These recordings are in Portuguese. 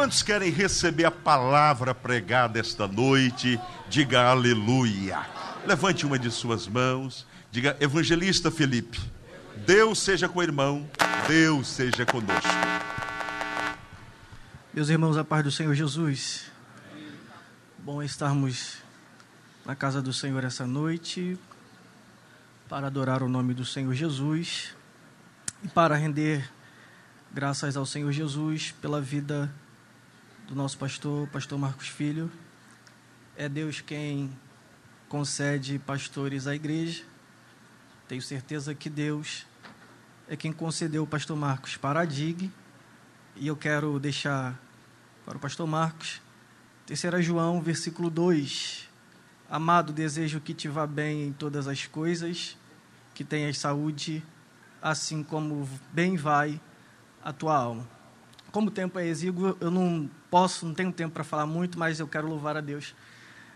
Quantos querem receber a palavra pregada esta noite? Diga aleluia. Levante uma de suas mãos. Diga, Evangelista Felipe, Deus seja com o irmão, Deus seja conosco. Meus irmãos, a paz do Senhor Jesus. Bom estarmos na casa do Senhor essa noite para adorar o nome do Senhor Jesus e para render graças ao Senhor Jesus pela vida do nosso pastor, pastor Marcos Filho. É Deus quem concede pastores à igreja. Tenho certeza que Deus é quem concedeu o pastor Marcos para a DIG. E eu quero deixar para o pastor Marcos, 3 João, versículo 2. Amado, desejo que te vá bem em todas as coisas, que tenhas saúde, assim como bem vai a tua alma. Como o tempo é exíguo, eu não posso, não tenho tempo para falar muito, mas eu quero louvar a Deus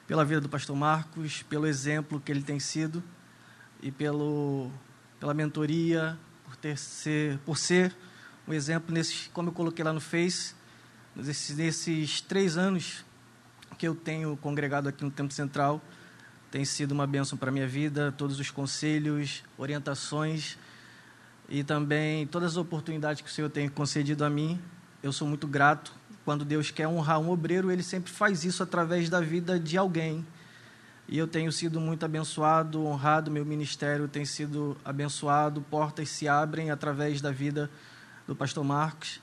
pela vida do pastor Marcos, pelo exemplo que ele tem sido e pelo, pela mentoria, por, ter ser, por ser um exemplo, nesse, como eu coloquei lá no Face, nesses, nesses três anos que eu tenho congregado aqui no Tempo Central, tem sido uma bênção para a minha vida, todos os conselhos, orientações e também todas as oportunidades que o Senhor tem concedido a mim. Eu sou muito grato. Quando Deus quer honrar um obreiro, ele sempre faz isso através da vida de alguém. E eu tenho sido muito abençoado, honrado, meu ministério tem sido abençoado, portas se abrem através da vida do pastor Marcos.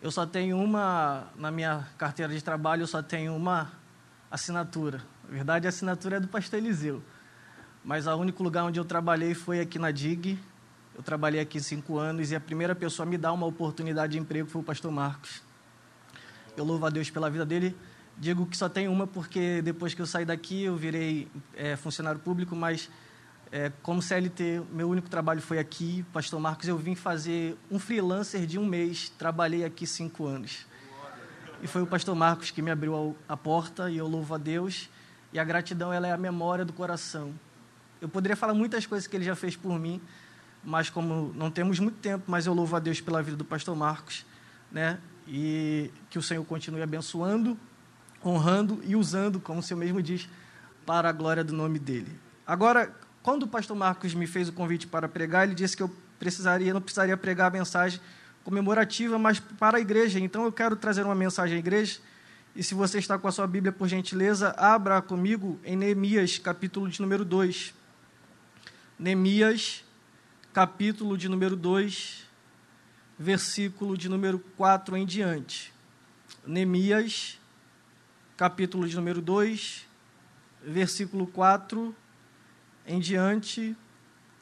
Eu só tenho uma, na minha carteira de trabalho, eu só tenho uma assinatura. Na verdade, a assinatura é do pastor Eliseu. Mas o único lugar onde eu trabalhei foi aqui na DIG. Eu trabalhei aqui cinco anos e a primeira pessoa a me dar uma oportunidade de emprego foi o pastor Marcos. Eu louvo a Deus pela vida dele. Digo que só tem uma porque depois que eu saí daqui eu virei é, funcionário público, mas é, como CLT, meu único trabalho foi aqui. Pastor Marcos, eu vim fazer um freelancer de um mês, trabalhei aqui cinco anos. E foi o pastor Marcos que me abriu a porta e eu louvo a Deus. E a gratidão ela é a memória do coração. Eu poderia falar muitas coisas que ele já fez por mim, mas como não temos muito tempo, mas eu louvo a Deus pela vida do pastor Marcos, né? E que o Senhor continue abençoando, honrando e usando, como o Senhor mesmo diz, para a glória do nome dele. Agora, quando o pastor Marcos me fez o convite para pregar, ele disse que eu precisaria, não precisaria pregar a mensagem comemorativa, mas para a igreja. Então eu quero trazer uma mensagem à igreja. E se você está com a sua Bíblia, por gentileza, abra comigo em Neemias, capítulo de número 2. Neemias, capítulo de número 2, versículo de número 4 em diante. Neemias, capítulo de número 2, versículo 4 em diante.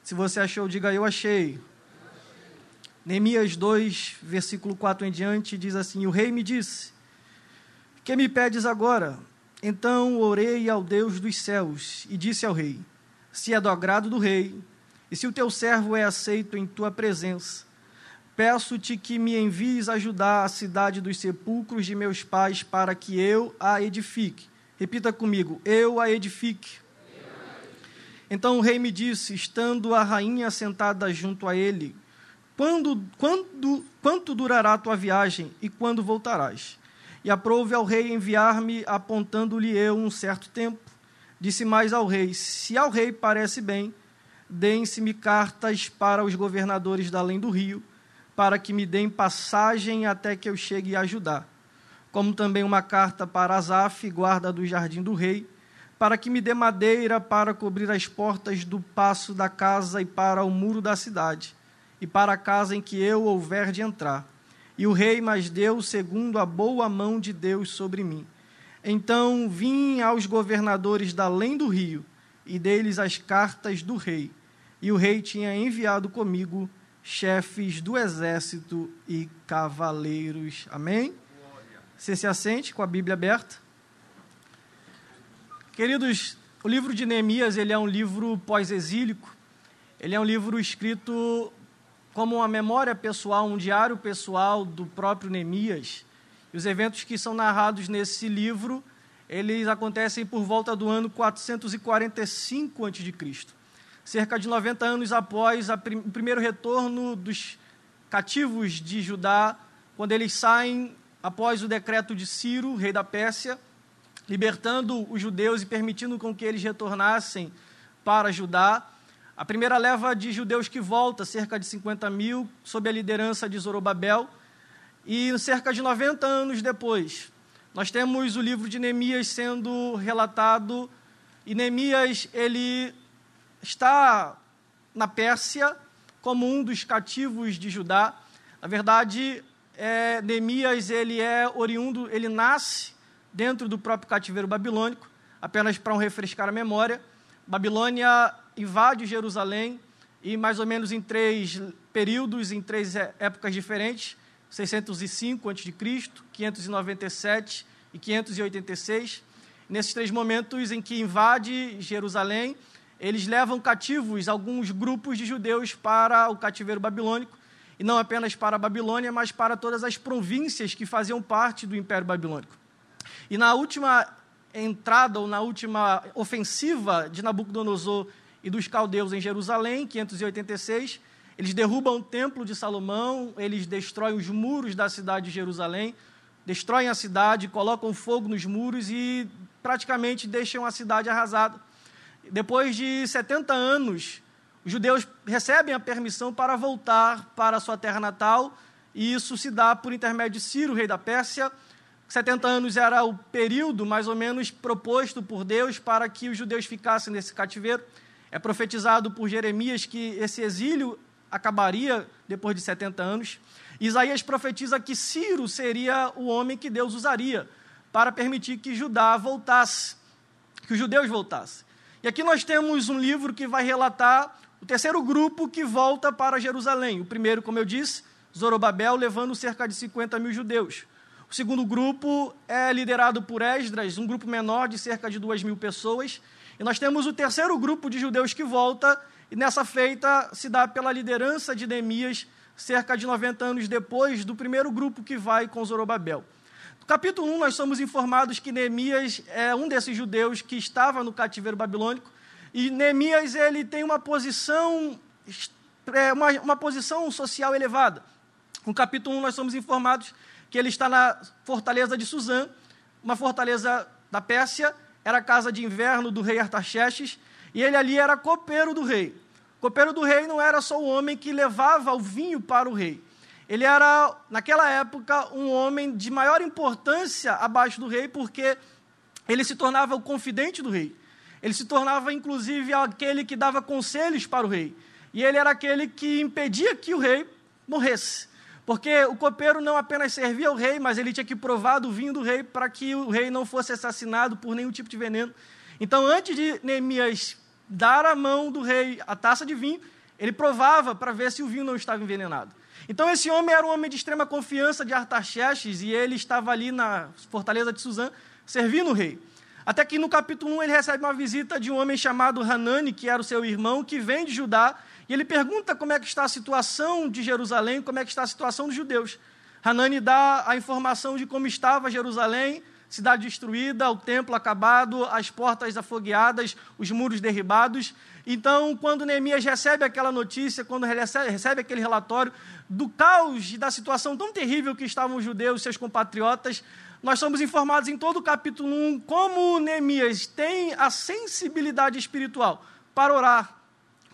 Se você achou, diga eu achei. Neemias 2, versículo 4 em diante, diz assim: O rei me disse: Que me pedes agora? Então orei ao Deus dos céus e disse ao rei: Se é do agrado do rei, e se o teu servo é aceito em tua presença, peço-te que me envies ajudar a cidade dos sepulcros de meus pais para que eu a edifique. Repita comigo: eu a edifique. Então o rei me disse, estando a rainha sentada junto a ele: quando, quando, quanto durará tua viagem e quando voltarás? E aprouve ao rei enviar-me, apontando-lhe eu um certo tempo. Disse mais ao rei: Se ao rei parece bem, deem-se-me cartas para os governadores da além do rio, para que me deem passagem até que eu chegue a ajudar. Como também uma carta para Asaf, guarda do jardim do rei, para que me dê madeira para cobrir as portas do passo da casa e para o muro da cidade, e para a casa em que eu houver de entrar. E o rei mais deu segundo a boa mão de Deus sobre mim. Então vim aos governadores da além do rio, e dei-lhes as cartas do rei. E o rei tinha enviado comigo chefes do exército e cavaleiros. Amém? Você se assente com a Bíblia aberta. Queridos, o livro de Neemias ele é um livro pós-exílico. Ele é um livro escrito como uma memória pessoal, um diário pessoal do próprio Neemias. E os eventos que são narrados nesse livro, eles acontecem por volta do ano 445 a.C. Cerca de 90 anos após prim o primeiro retorno dos cativos de Judá, quando eles saem após o decreto de Ciro, rei da Pérsia, libertando os judeus e permitindo com que eles retornassem para Judá. A primeira leva de judeus que volta, cerca de 50 mil, sob a liderança de Zorobabel. E cerca de 90 anos depois, nós temos o livro de Neemias sendo relatado. E Neemias, ele está na Pérsia como um dos cativos de Judá. Na verdade, é, Neemias, ele é oriundo, ele nasce dentro do próprio cativeiro babilônico, apenas para um refrescar a memória. Babilônia invade Jerusalém e mais ou menos em três períodos, em três é, épocas diferentes, 605 a.C., 597 e 586. Nesses três momentos em que invade Jerusalém, eles levam cativos alguns grupos de judeus para o cativeiro babilônico, e não apenas para a Babilônia, mas para todas as províncias que faziam parte do Império Babilônico. E na última entrada, ou na última ofensiva de Nabucodonosor e dos caldeus em Jerusalém, 586, eles derrubam o templo de Salomão, eles destroem os muros da cidade de Jerusalém, destroem a cidade, colocam fogo nos muros e praticamente deixam a cidade arrasada. Depois de 70 anos, os judeus recebem a permissão para voltar para a sua terra natal, e isso se dá por intermédio de Ciro, rei da Pérsia. 70 anos era o período, mais ou menos, proposto por Deus para que os judeus ficassem nesse cativeiro. É profetizado por Jeremias que esse exílio acabaria depois de 70 anos. Isaías profetiza que Ciro seria o homem que Deus usaria para permitir que Judá voltasse, que os judeus voltassem. E aqui nós temos um livro que vai relatar o terceiro grupo que volta para Jerusalém. O primeiro, como eu disse, Zorobabel, levando cerca de 50 mil judeus. O segundo grupo é liderado por Esdras, um grupo menor de cerca de 2 mil pessoas. E nós temos o terceiro grupo de judeus que volta, e nessa feita se dá pela liderança de Neemias, cerca de 90 anos depois do primeiro grupo que vai com Zorobabel. No capítulo 1, nós somos informados que Neemias é um desses judeus que estava no cativeiro babilônico, e Neemias ele tem uma posição, é, uma, uma posição social elevada. No capítulo 1, nós somos informados que ele está na fortaleza de Suzã, uma fortaleza da Pérsia, era a casa de inverno do rei Artaxerxes, e ele ali era copeiro do rei. Copeiro do rei não era só o homem que levava o vinho para o rei. Ele era, naquela época, um homem de maior importância abaixo do rei, porque ele se tornava o confidente do rei. Ele se tornava, inclusive, aquele que dava conselhos para o rei. E ele era aquele que impedia que o rei morresse. Porque o copeiro não apenas servia ao rei, mas ele tinha que provar do vinho do rei para que o rei não fosse assassinado por nenhum tipo de veneno. Então, antes de Neemias dar à mão do rei a taça de vinho, ele provava para ver se o vinho não estava envenenado. Então esse homem era um homem de extrema confiança de Artaxerxes e ele estava ali na fortaleza de Suzã, servindo o rei. Até que no capítulo 1 ele recebe uma visita de um homem chamado Hanani, que era o seu irmão, que vem de Judá, e ele pergunta como é que está a situação de Jerusalém, como é que está a situação dos judeus. Hanani dá a informação de como estava Jerusalém, cidade destruída, o templo acabado, as portas afogueadas, os muros derribados. Então, quando Neemias recebe aquela notícia, quando recebe, aquele relatório do caos e da situação tão terrível que estavam os judeus, seus compatriotas, nós somos informados em todo o capítulo 1 como Neemias tem a sensibilidade espiritual para orar,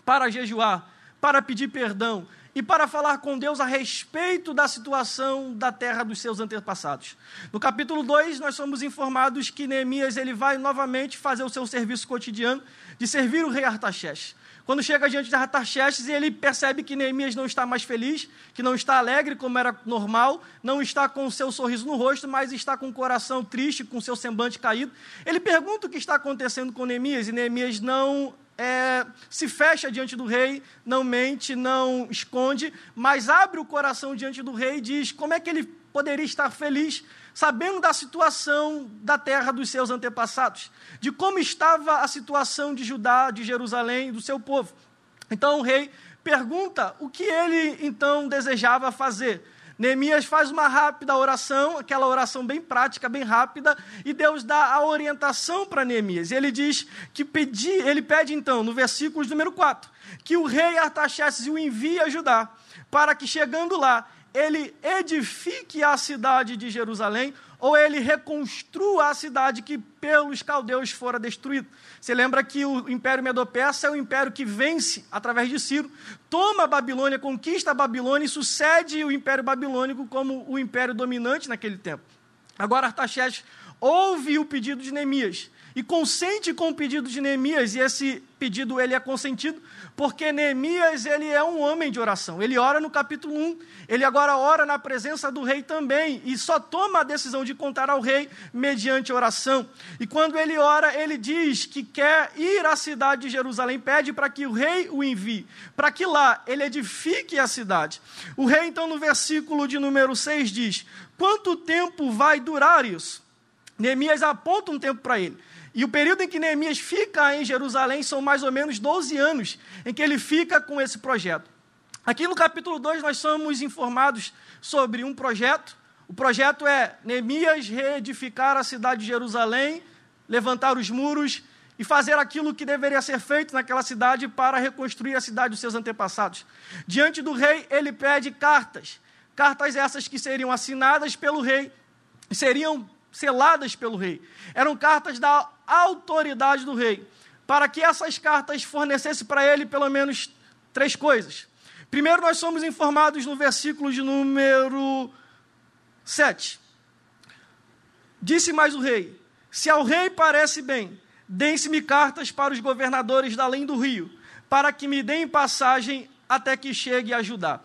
para jejuar, para pedir perdão, e para falar com Deus a respeito da situação da terra dos seus antepassados. No capítulo 2, nós somos informados que Neemias ele vai novamente fazer o seu serviço cotidiano de servir o rei Artaxerxes. Quando chega diante de Artaxerxes, ele percebe que Neemias não está mais feliz, que não está alegre como era normal, não está com o seu sorriso no rosto, mas está com o coração triste, com o seu semblante caído. Ele pergunta o que está acontecendo com Neemias, e Neemias não é, se fecha diante do rei, não mente, não esconde, mas abre o coração diante do rei e diz como é que ele poderia estar feliz, sabendo da situação da terra dos seus antepassados, de como estava a situação de Judá, de Jerusalém, do seu povo. Então o rei pergunta o que ele então desejava fazer. Neemias faz uma rápida oração, aquela oração bem prática, bem rápida, e Deus dá a orientação para Neemias. Ele diz que pedi, ele pede então, no versículo número 4, que o rei Artaxerxes o envie a Judá, para que chegando lá, ele edifique a cidade de Jerusalém ou ele reconstrua a cidade que pelos caldeus fora destruída. Você lembra que o Império Medo-Persa é o império que vence através de Ciro, toma a Babilônia, conquista a Babilônia e sucede o Império Babilônico como o império dominante naquele tempo. Agora Artaxerxes ouve o pedido de Neemias e consente com o pedido de Neemias, e esse pedido ele é consentido, porque Neemias ele é um homem de oração. Ele ora no capítulo 1, ele agora ora na presença do rei também, e só toma a decisão de contar ao rei mediante oração. E quando ele ora, ele diz que quer ir à cidade de Jerusalém, pede para que o rei o envie, para que lá ele edifique a cidade. O rei, então, no versículo de número 6 diz: Quanto tempo vai durar isso? Neemias aponta um tempo para ele. E o período em que Neemias fica em Jerusalém são mais ou menos 12 anos em que ele fica com esse projeto. Aqui no capítulo 2 nós somos informados sobre um projeto. O projeto é Neemias reedificar a cidade de Jerusalém, levantar os muros e fazer aquilo que deveria ser feito naquela cidade para reconstruir a cidade dos seus antepassados. Diante do rei, ele pede cartas. Cartas essas que seriam assinadas pelo rei, seriam seladas pelo rei. Eram cartas da autoridade do rei, para que essas cartas fornecessem para ele pelo menos três coisas. Primeiro, nós somos informados no versículo de número 7. Disse mais o rei: Se ao rei parece bem, deem-se-me cartas para os governadores da além do rio, para que me deem passagem até que chegue a ajudar.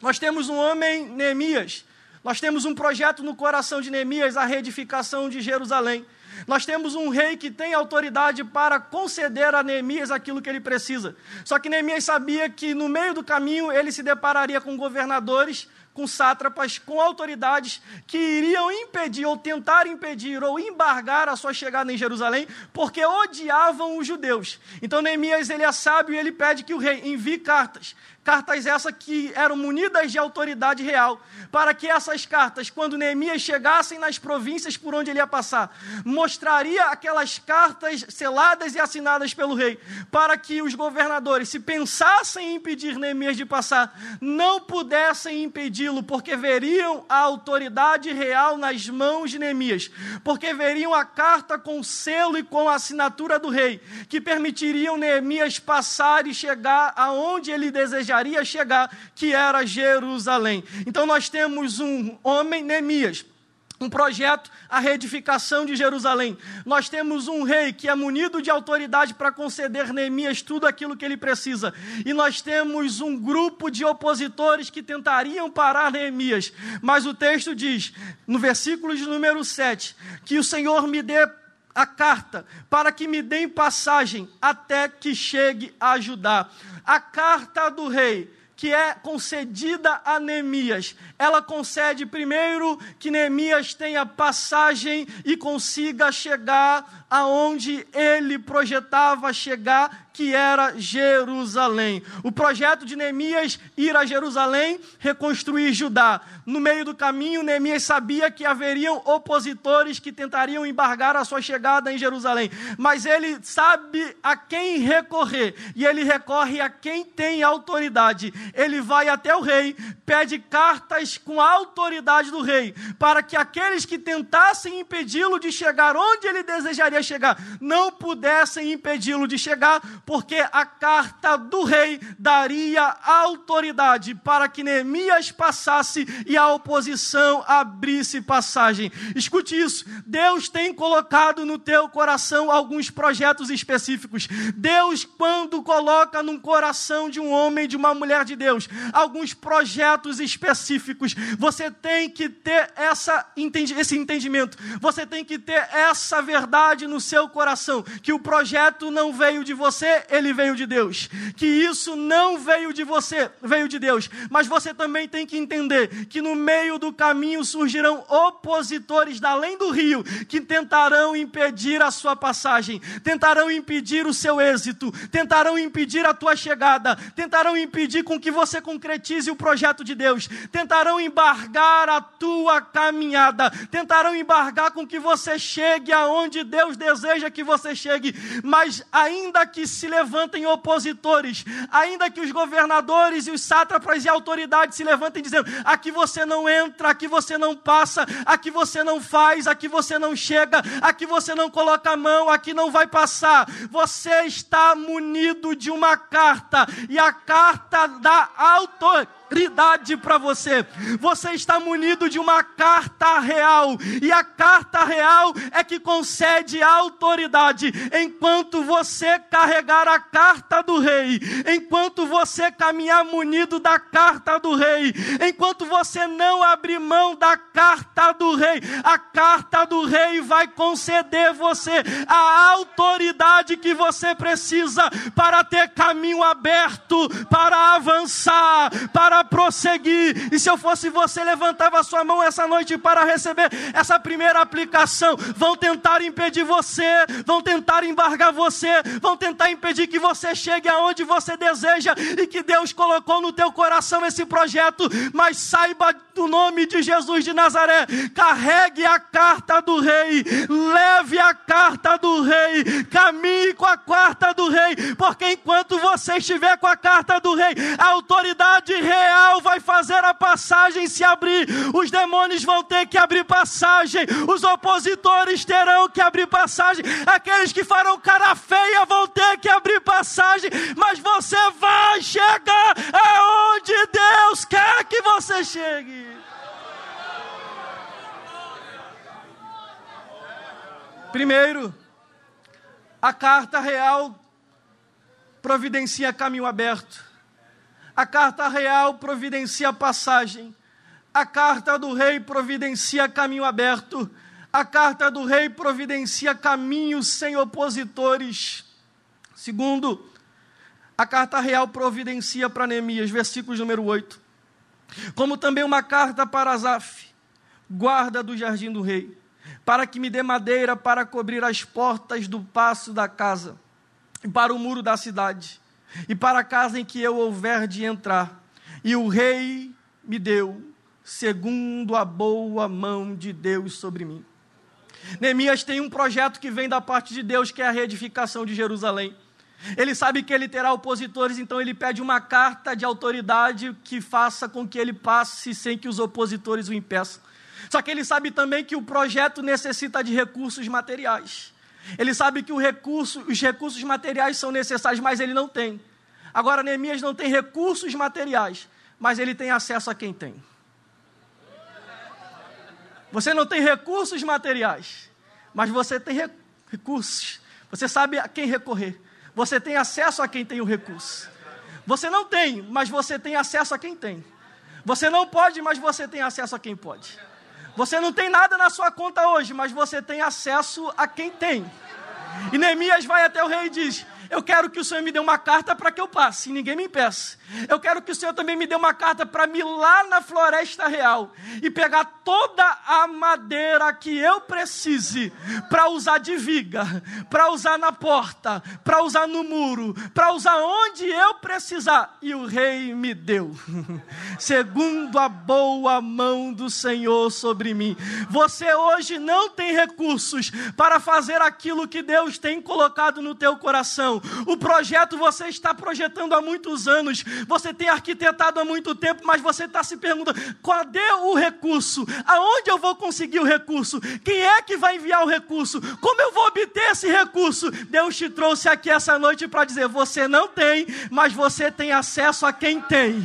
Nós temos um homem, Neemias, nós temos um projeto no coração de Neemias, a reedificação de Jerusalém. Nós temos um rei que tem autoridade para conceder a Neemias aquilo que ele precisa. Só que Neemias sabia que no meio do caminho ele se depararia com governadores, com sátrapas, com autoridades que iriam impedir ou tentar impedir ou embargar a sua chegada em Jerusalém, porque odiavam os judeus. Então Neemias ele é sábio e ele pede que o rei envie cartas Cartas essas que eram munidas de autoridade real, para que essas cartas, quando Neemias chegassem nas províncias por onde ele ia passar, mostraria aquelas cartas seladas e assinadas pelo rei, para que os governadores, se pensassem em impedir Neemias de passar, não pudessem porque veriam a autoridade real nas mãos de Neemias, porque veriam a carta com selo e com a assinatura do rei, que permitiriam Neemias passar e chegar aonde ele desejaria chegar, que era Jerusalém. Então nós temos um homem, Neemias, um projeto, a reedificação de Jerusalém. Nós temos um rei que é munido de autoridade para conceder Neemias tudo aquilo que ele precisa. E nós temos um grupo de opositores que tentariam parar Neemias. Mas o texto diz, no versículo de número 7, que o Senhor me dê a carta para que me deem passagem até que chegue a ajudar. A carta do rei que é concedida a Neemias. Ela concede primeiro que Neemias tenha passagem e consiga chegar aonde ele projetava chegar que era Jerusalém. O projeto de Neemias ir a Jerusalém, reconstruir Judá. No meio do caminho, Neemias sabia que haveriam opositores que tentariam embargar a sua chegada em Jerusalém, mas ele sabe a quem recorrer, e ele recorre a quem tem autoridade. Ele vai até o rei, pede cartas com a autoridade do rei, para que aqueles que tentassem impedi-lo de chegar onde ele desejaria chegar, não pudessem impedi-lo de chegar, porque a carta do rei daria autoridade para que Neemias passasse e a oposição abrisse passagem. Escute isso: Deus tem colocado no teu coração alguns projetos específicos. Deus, quando coloca no coração de um homem, de uma mulher de Deus, alguns projetos específicos, você tem que ter essa, esse entendimento, você tem que ter essa verdade no seu coração: que o projeto não veio de ele veio de Deus. Que isso não veio de você, veio de Deus. Mas você também tem que entender que no meio do caminho surgirão opositores da além do rio que tentarão impedir a sua passagem, tentarão impedir o seu êxito, tentarão impedir a tua chegada, tentarão impedir com que você concretize o projeto de Deus, tentarão embargar a tua caminhada, tentarão embargar com que você chegue aonde Deus deseja que você chegue, mas ainda que se se levantem opositores, ainda que os governadores e os sátrapas e autoridades se levantem dizendo: aqui você não entra, aqui você não passa, aqui você não faz, aqui você não chega, aqui você não coloca a mão, aqui não vai passar. Você está munido de uma carta, e a carta da autoridade autoridade para você. Você está munido de uma carta real, e a carta real é que concede autoridade. Enquanto você carregar a carta do rei, enquanto você caminhar munido da carta do rei, enquanto você não abrir mão da carta do rei, a carta do rei vai conceder você a autoridade que você precisa para ter caminho aberto, para avançar, para prosseguir. E se eu fosse você, levantava a sua mão essa noite para receber essa primeira aplicação. Vão tentar impedir você, vão tentar embargar você, vão tentar impedir que você chegue aonde você deseja e que Deus colocou no teu coração esse projeto. Mas saiba do nome de Jesus de Nazaré, carregue a carta do rei, leve a carta do rei, caminhe com a carta do rei, porque enquanto você estiver com a carta do rei, a autoridade real vai fazer a passagem se abrir, os demônios vão ter que abrir passagem, os opositores terão que abrir passagem, aqueles que farão cara feia vão ter que abrir passagem, mas você vai chegar aonde Deus quer que você chegue. Primeiro, a carta real providencia caminho aberto. A carta real providencia passagem. A carta do rei providencia caminho aberto. A carta do rei providencia caminho sem opositores. Segundo, a carta real providencia para Neemias, versículo número 8. Como também uma carta para Azaf, guarda do jardim do rei para que me dê madeira para cobrir as portas do passo da casa, e para o muro da cidade, e para a casa em que eu houver de entrar. E o rei me deu, segundo a boa mão de Deus sobre mim. Neemias tem um projeto que vem da parte de Deus, que é a reedificação de Jerusalém. Ele sabe que ele terá opositores, então ele pede uma carta de autoridade que faça com que ele passe sem que os opositores o impeçam. Só que ele sabe também que o projeto necessita de recursos materiais. Ele sabe que recurso, os recursos materiais são necessários, mas ele não tem. Agora, Neemias não tem recursos materiais, mas ele tem acesso a quem tem. Você não tem recursos materiais, mas você tem recursos. Você sabe a quem recorrer. Você tem acesso a quem tem o recurso. Você não tem, mas você tem acesso a quem tem. Você não pode, mas você tem acesso a quem pode. Você não tem nada na sua conta hoje, mas você tem acesso a quem tem. E Neemias vai até o rei e diz: eu quero que o Senhor me dê uma carta para que eu passe, e ninguém me impeça. Eu quero que o Senhor também me dê uma carta para me ir lá na floresta real e pegar toda a madeira que eu precise para usar de viga, para usar na porta, para usar no muro, para usar onde eu precisar. E o rei me deu, segundo a boa mão do Senhor sobre mim. Você hoje não tem recursos para fazer aquilo que Deus tem colocado no teu coração o projeto você está projetando há muitos anos, você tem arquitetado há muito tempo, mas você está se perguntando: cadê o recurso? Aonde eu vou conseguir o recurso? Quem é que vai enviar o recurso? Como eu vou obter esse recurso? Deus te trouxe aqui essa noite para dizer: você não tem, mas você tem acesso a quem tem.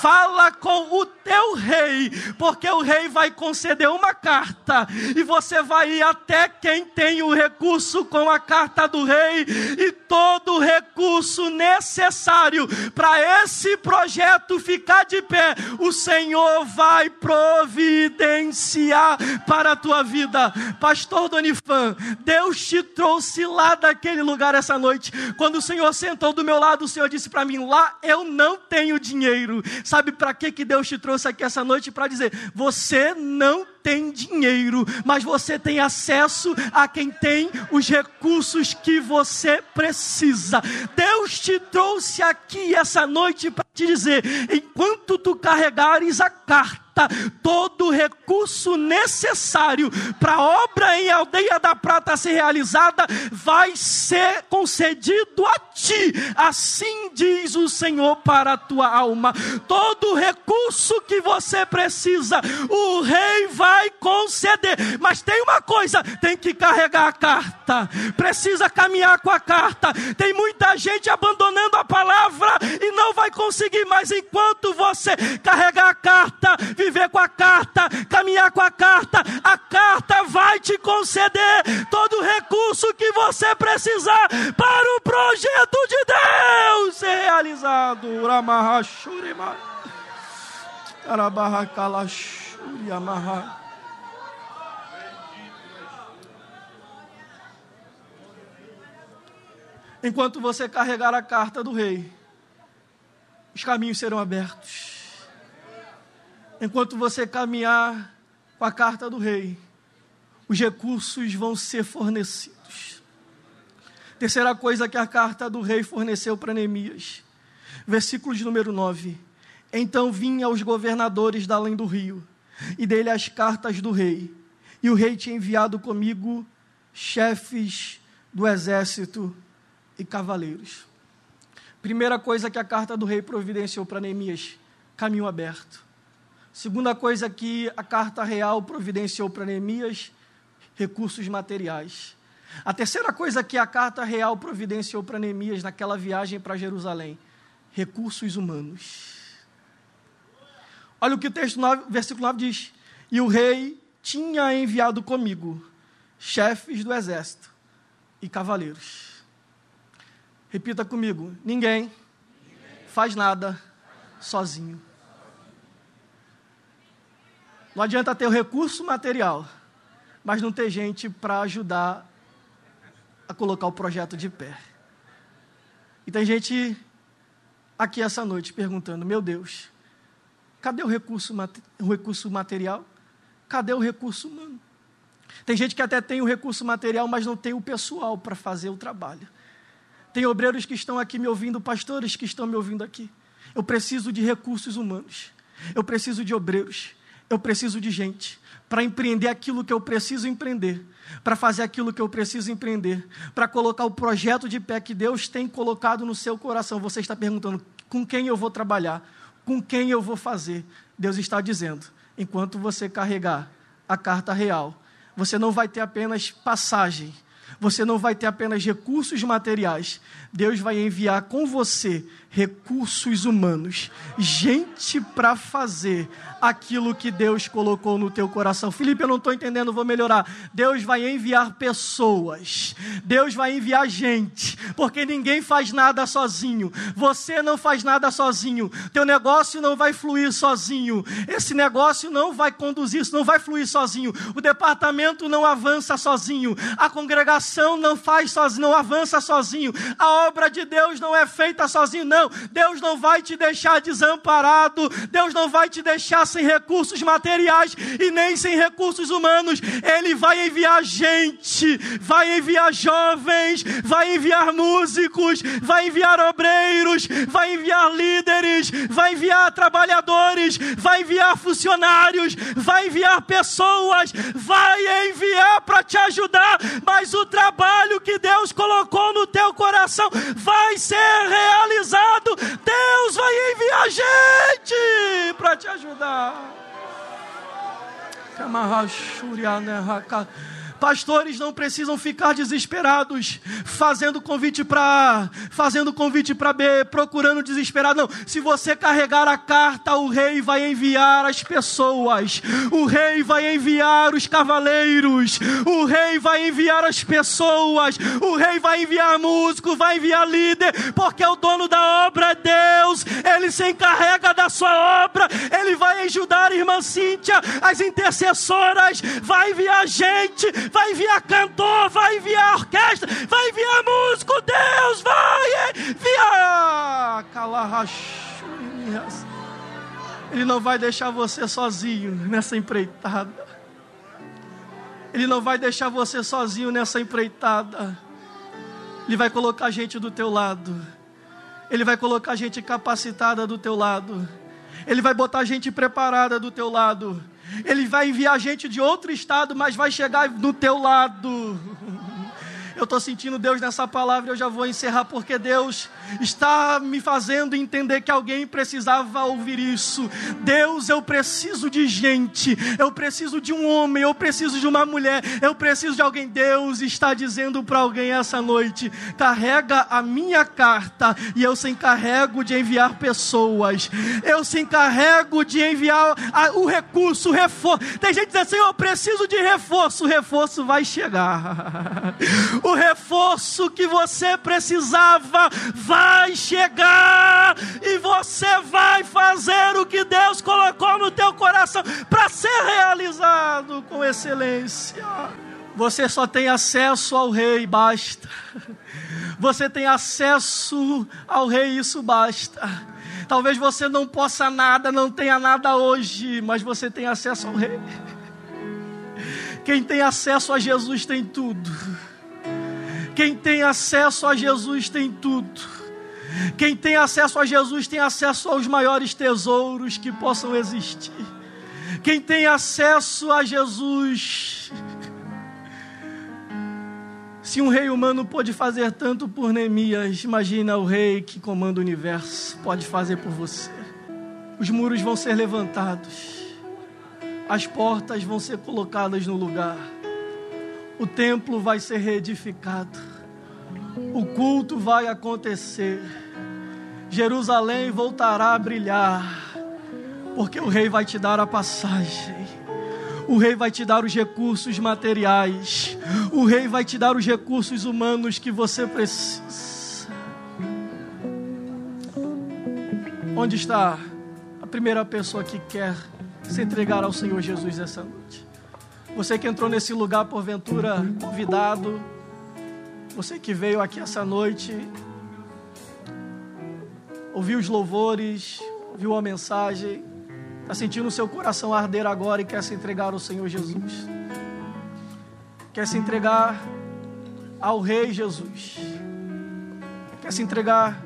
Fala com o teu rei, porque o rei vai conceder uma carta e você vai ir até quem tem o recurso com a carta do rei e todo o recurso necessário para esse projeto ficar de pé, o Senhor vai providenciar para a tua vida. Pastor Donifan, Deus te trouxe lá daquele lugar essa noite. Quando o Senhor sentou do meu lado, o Senhor disse para mim: Lá eu não tenho dinheiro. Sabe para que, que Deus te trouxe aqui essa noite? Para dizer: Você não tem dinheiro, mas você tem acesso a quem tem os recursos que você precisa. Deus te trouxe aqui essa noite para te dizer: enquanto tu carregares a carta, todo recurso necessário para a obra em Aldeia da Prata ser realizada vai ser concedido a ti. Assim diz o Senhor para a tua alma. Todo recurso que você precisa, o rei vai conceder. Mas tem uma coisa: tem que carregar a carta, precisa caminhar com a carta. Tem muita gente abandonando a palavra e não vai conseguir mais enquanto você carregar a carta, viver com a carta, caminhar com a carta. A carta vai te conceder todo o recurso que você precisar para o projeto de Deus ser realizado. Enquanto você carregar a carta do rei, os caminhos serão abertos. Enquanto você caminhar com a carta do rei, os recursos vão ser fornecidos. Terceira coisa que a carta do rei forneceu para Neemias, versículo de número 9. Então vinha aos governadores da além do rio, e dele as cartas do rei. E o rei tinha enviado comigo chefes do exército e cavaleiros. Primeira coisa que a carta do rei providenciou para Neemias: caminho aberto. Segunda coisa que a carta real providenciou para Neemias: recursos materiais. A terceira coisa que a carta real providenciou para Neemias naquela viagem para Jerusalém: recursos humanos. Olha o que o texto 9, versículo 9 diz: E o rei tinha enviado comigo chefes do exército e cavaleiros. Repita comigo: ninguém faz nada sozinho. Não adianta ter o recurso material, mas não ter gente para ajudar a colocar o projeto de pé. E tem gente aqui essa noite perguntando: meu Deus, cadê o recurso, o recurso material? Cadê o recurso humano? Tem gente que até tem o recurso material, mas não tem o pessoal para fazer o trabalho. Tem obreiros que estão aqui me ouvindo, pastores que estão me ouvindo aqui. Eu preciso de recursos humanos. Eu preciso de obreiros. Eu preciso de gente para empreender aquilo que eu preciso empreender, para fazer aquilo que eu preciso empreender, para colocar o projeto de pé que Deus tem colocado no seu coração. Você está perguntando com quem eu vou trabalhar, com quem eu vou fazer. Deus está dizendo: enquanto você carregar a carta real, você não vai ter apenas passagem você não vai ter apenas recursos materiais, Deus vai enviar com você recursos humanos, gente para fazer aquilo que Deus colocou no teu coração. Felipe, eu não estou entendendo, vou melhorar. Deus vai enviar pessoas, Deus vai enviar gente, porque ninguém faz nada sozinho. Você não faz nada sozinho. Teu negócio não vai fluir sozinho. Esse negócio não vai conduzir, não vai fluir sozinho. O departamento não avança sozinho. A congregação não faz sozinho, não avança sozinho. A obra de Deus não é feita sozinho, não. Deus não vai te deixar desamparado. Deus não vai te deixar sem recursos materiais e nem sem recursos humanos. Ele vai enviar gente, vai enviar jovens, vai enviar músicos, vai enviar obreiros, vai enviar líderes, vai enviar trabalhadores, vai enviar funcionários, vai enviar pessoas, vai enviar para te ajudar. Mas o trabalho que Deus colocou no teu coração vai ser realizado. Deus vai enviar gente para te ajudar. Pastores não precisam ficar desesperados, fazendo convite para A, fazendo convite para B, procurando desesperado. Não, se você carregar a carta, o rei vai enviar as pessoas, o rei vai enviar os cavaleiros, o rei vai enviar as pessoas, o rei vai enviar músico, vai enviar líder, porque o dono da obra é Deus, ele se encarrega da sua obra, ele vai ajudar a irmã Cíntia, as intercessoras, vai enviar gente vai enviar cantor, vai enviar orquestra, vai enviar músico, Deus vai enviar. Ele não vai deixar você sozinho nessa empreitada. Ele não vai deixar você sozinho nessa empreitada. Ele vai colocar gente do teu lado. Ele vai colocar gente capacitada do teu lado. Ele vai botar gente preparada do teu lado. Ele vai enviar gente de outro estado, mas vai chegar do teu lado. Eu estou sentindo Deus nessa palavra, eu já vou encerrar, porque Deus está me fazendo entender que alguém precisava ouvir isso. Deus, eu preciso de gente, eu preciso de um homem, eu preciso de uma mulher, eu preciso de alguém. Deus está dizendo para alguém essa noite: carrega a minha carta e eu se encarrego de enviar pessoas, eu se encarrego de enviar a, o recurso, o reforço. Tem gente dizendo assim: eu preciso de reforço, o reforço vai chegar. O reforço que você precisava vai chegar e você vai fazer o que Deus colocou no teu coração para ser realizado com excelência. Você só tem acesso ao rei, basta. Você tem acesso ao rei, isso basta. Talvez você não possa nada, não tenha nada hoje, mas você tem acesso ao rei. Quem tem acesso a Jesus tem tudo. Quem tem acesso a Jesus tem tudo. Quem tem acesso a Jesus tem acesso aos maiores tesouros que possam existir. Quem tem acesso a Jesus. Se um rei humano pode fazer tanto por Neemias, imagina o rei que comanda o universo pode fazer por você. Os muros vão ser levantados, as portas vão ser colocadas no lugar o templo vai ser reedificado, o culto vai acontecer, Jerusalém voltará a brilhar, porque o Rei vai te dar a passagem. O rei vai te dar os recursos materiais. O rei vai te dar os recursos humanos que você precisa. Onde está a primeira pessoa que quer se entregar ao Senhor Jesus essa noite? Você que entrou nesse lugar porventura convidado, você que veio aqui essa noite, ouviu os louvores, ouviu a mensagem, está sentindo o seu coração arder agora e quer se entregar ao Senhor Jesus. Quer se entregar ao Rei Jesus. Quer se entregar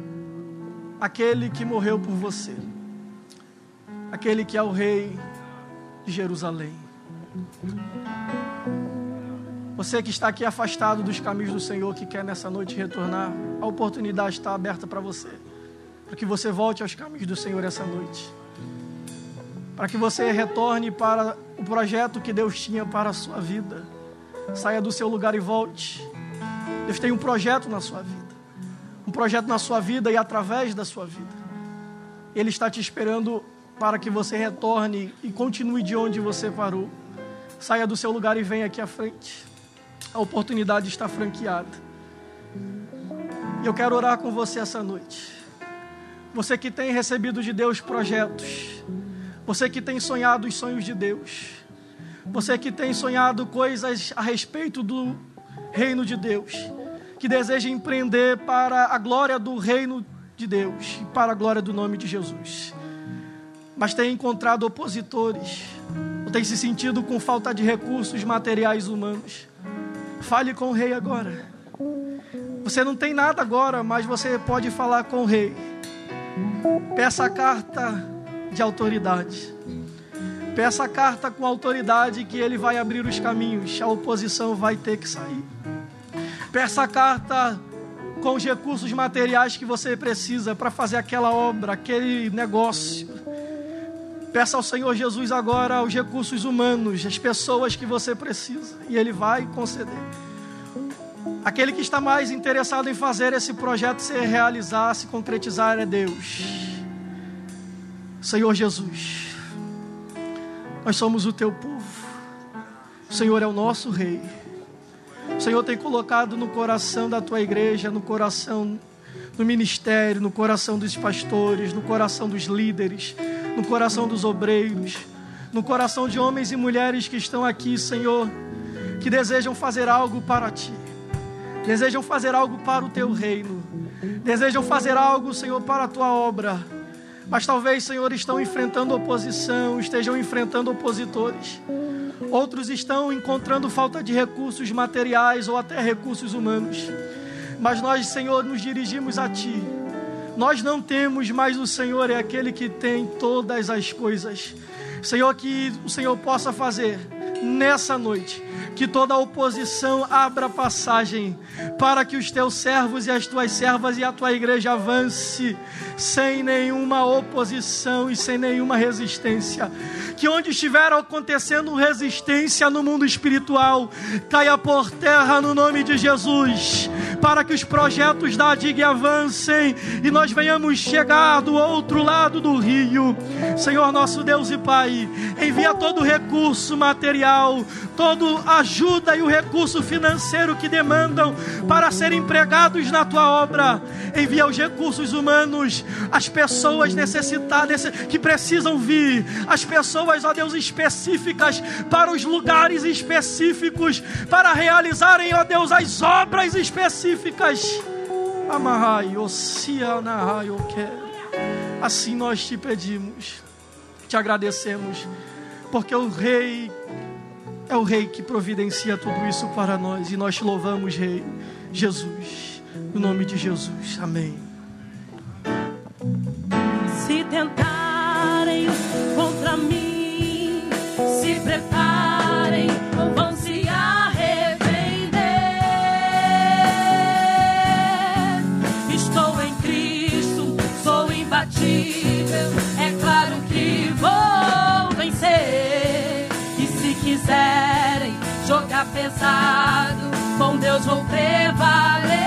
àquele que morreu por você. Aquele que é o Rei de Jerusalém. Você que está aqui afastado dos caminhos do Senhor, que quer nessa noite retornar, a oportunidade está aberta para você, para que você volte aos caminhos do Senhor essa noite, para que você retorne para o projeto que Deus tinha para a sua vida. Saia do seu lugar e volte. Deus tem um projeto na sua vida, um projeto na sua vida e através da sua vida. Ele está te esperando para que você retorne e continue de onde você parou. Saia do seu lugar e venha aqui à frente. A oportunidade está franqueada. E eu quero orar com você essa noite. Você que tem recebido de Deus projetos. Você que tem sonhado os sonhos de Deus. Você que tem sonhado coisas a respeito do reino de Deus. Que deseja empreender para a glória do reino de Deus e para a glória do nome de Jesus. Mas tem encontrado opositores tem se sentido com falta de recursos materiais humanos, fale com o rei agora. Você não tem nada agora, mas você pode falar com o rei. Peça a carta de autoridade. Peça a carta com autoridade que ele vai abrir os caminhos, a oposição vai ter que sair. Peça a carta com os recursos materiais que você precisa para fazer aquela obra, aquele negócio. Peça ao Senhor Jesus agora os recursos humanos, as pessoas que você precisa, e Ele vai conceder. Aquele que está mais interessado em fazer esse projeto se realizar, se concretizar é Deus. Senhor Jesus, nós somos o teu povo, o Senhor é o nosso Rei. O Senhor tem colocado no coração da tua igreja, no coração do ministério, no coração dos pastores, no coração dos líderes, no coração dos obreiros, no coração de homens e mulheres que estão aqui, Senhor, que desejam fazer algo para Ti, desejam fazer algo para o Teu reino, desejam fazer algo, Senhor, para a Tua obra, mas talvez, Senhor, estão enfrentando oposição, estejam enfrentando opositores. Outros estão encontrando falta de recursos materiais ou até recursos humanos. Mas nós, Senhor, nos dirigimos a Ti Nós não temos, mas o Senhor é aquele que tem todas as coisas. Senhor, que o Senhor possa fazer nessa noite que toda oposição abra passagem, para que os teus servos e as tuas servas e a tua igreja avance sem nenhuma oposição e sem nenhuma resistência. Que onde estiver acontecendo resistência no mundo espiritual, caia por terra no nome de Jesus, para que os projetos da DIG avancem e nós venhamos chegar do outro lado do rio. Senhor nosso Deus e Pai, envia todo recurso material, todo ajuda e o recurso financeiro que demandam para serem empregados na tua obra. Envia os recursos humanos, as pessoas necessitadas que precisam vir, as pessoas, ó Deus, específicas para os lugares específicos, para realizarem, ó Deus, as obras específicas. Amarrai, Oceanahai, Assim nós te pedimos, te agradecemos, porque o Rei é o Rei que providencia tudo isso para nós e nós te louvamos, Rei Jesus, no nome de Jesus. Amém. Se tentarem pesado, com Deus vou prevalecer.